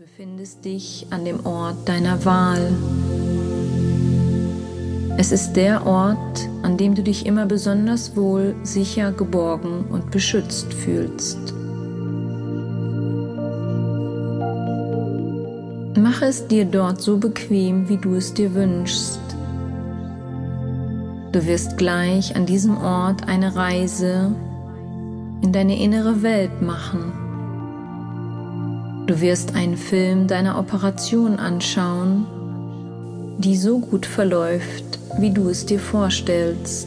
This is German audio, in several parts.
befindest dich an dem Ort deiner Wahl. Es ist der Ort, an dem du dich immer besonders wohl, sicher, geborgen und beschützt fühlst. Mache es dir dort so bequem, wie du es dir wünschst. Du wirst gleich an diesem Ort eine Reise in deine innere Welt machen. Du wirst einen Film deiner Operation anschauen, die so gut verläuft, wie du es dir vorstellst.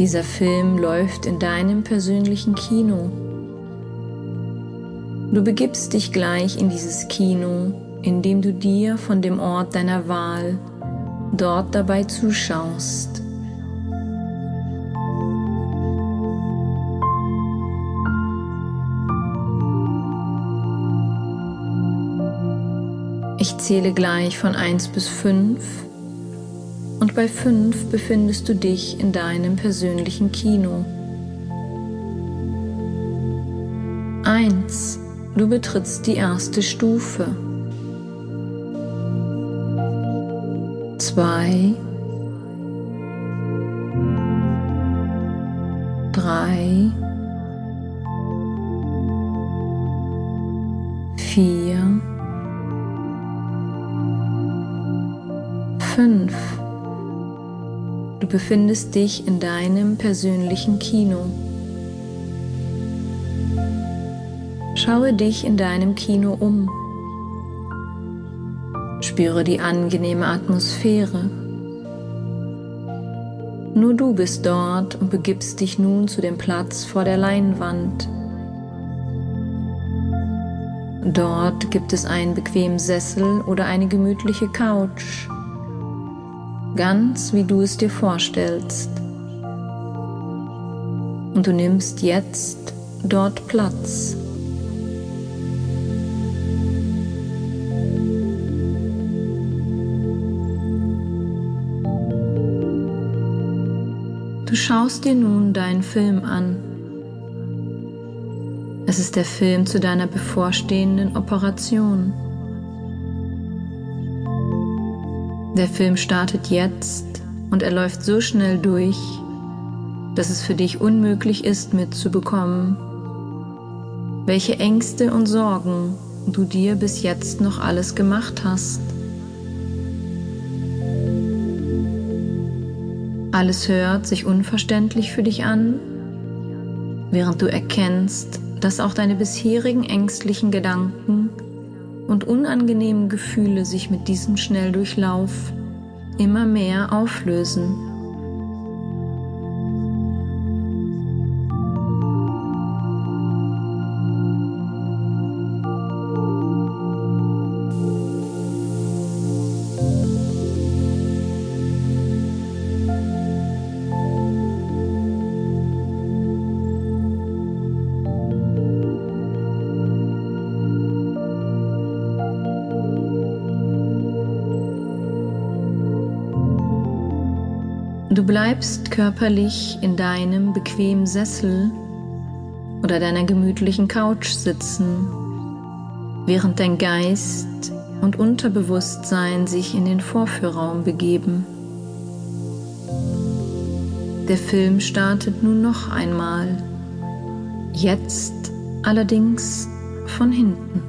Dieser Film läuft in deinem persönlichen Kino. Du begibst dich gleich in dieses Kino, indem du dir von dem Ort deiner Wahl dort dabei zuschaust. Zähle gleich von 1 bis 5 und bei 5 befindest du dich in deinem persönlichen Kino. 1. Du betrittst die erste Stufe. 2. 3. 5. Du befindest dich in deinem persönlichen Kino. Schaue dich in deinem Kino um. Spüre die angenehme Atmosphäre. Nur du bist dort und begibst dich nun zu dem Platz vor der Leinwand. Dort gibt es einen bequemen Sessel oder eine gemütliche Couch ganz wie du es dir vorstellst. Und du nimmst jetzt dort Platz. Du schaust dir nun deinen Film an. Es ist der Film zu deiner bevorstehenden Operation. Der Film startet jetzt und er läuft so schnell durch, dass es für dich unmöglich ist mitzubekommen, welche Ängste und Sorgen du dir bis jetzt noch alles gemacht hast. Alles hört sich unverständlich für dich an, während du erkennst, dass auch deine bisherigen ängstlichen Gedanken und unangenehmen Gefühle sich mit diesem Schnelldurchlauf immer mehr auflösen. Du bleibst körperlich in deinem bequemen Sessel oder deiner gemütlichen Couch sitzen, während dein Geist und Unterbewusstsein sich in den Vorführraum begeben. Der Film startet nun noch einmal, jetzt allerdings von hinten.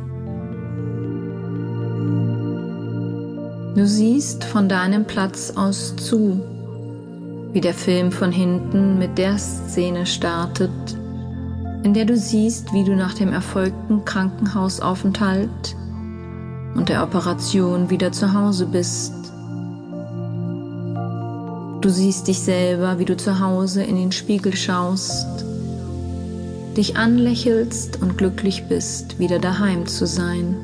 Du siehst von deinem Platz aus zu, wie der Film von hinten mit der Szene startet, in der du siehst, wie du nach dem erfolgten Krankenhausaufenthalt und der Operation wieder zu Hause bist. Du siehst dich selber, wie du zu Hause in den Spiegel schaust, dich anlächelst und glücklich bist, wieder daheim zu sein.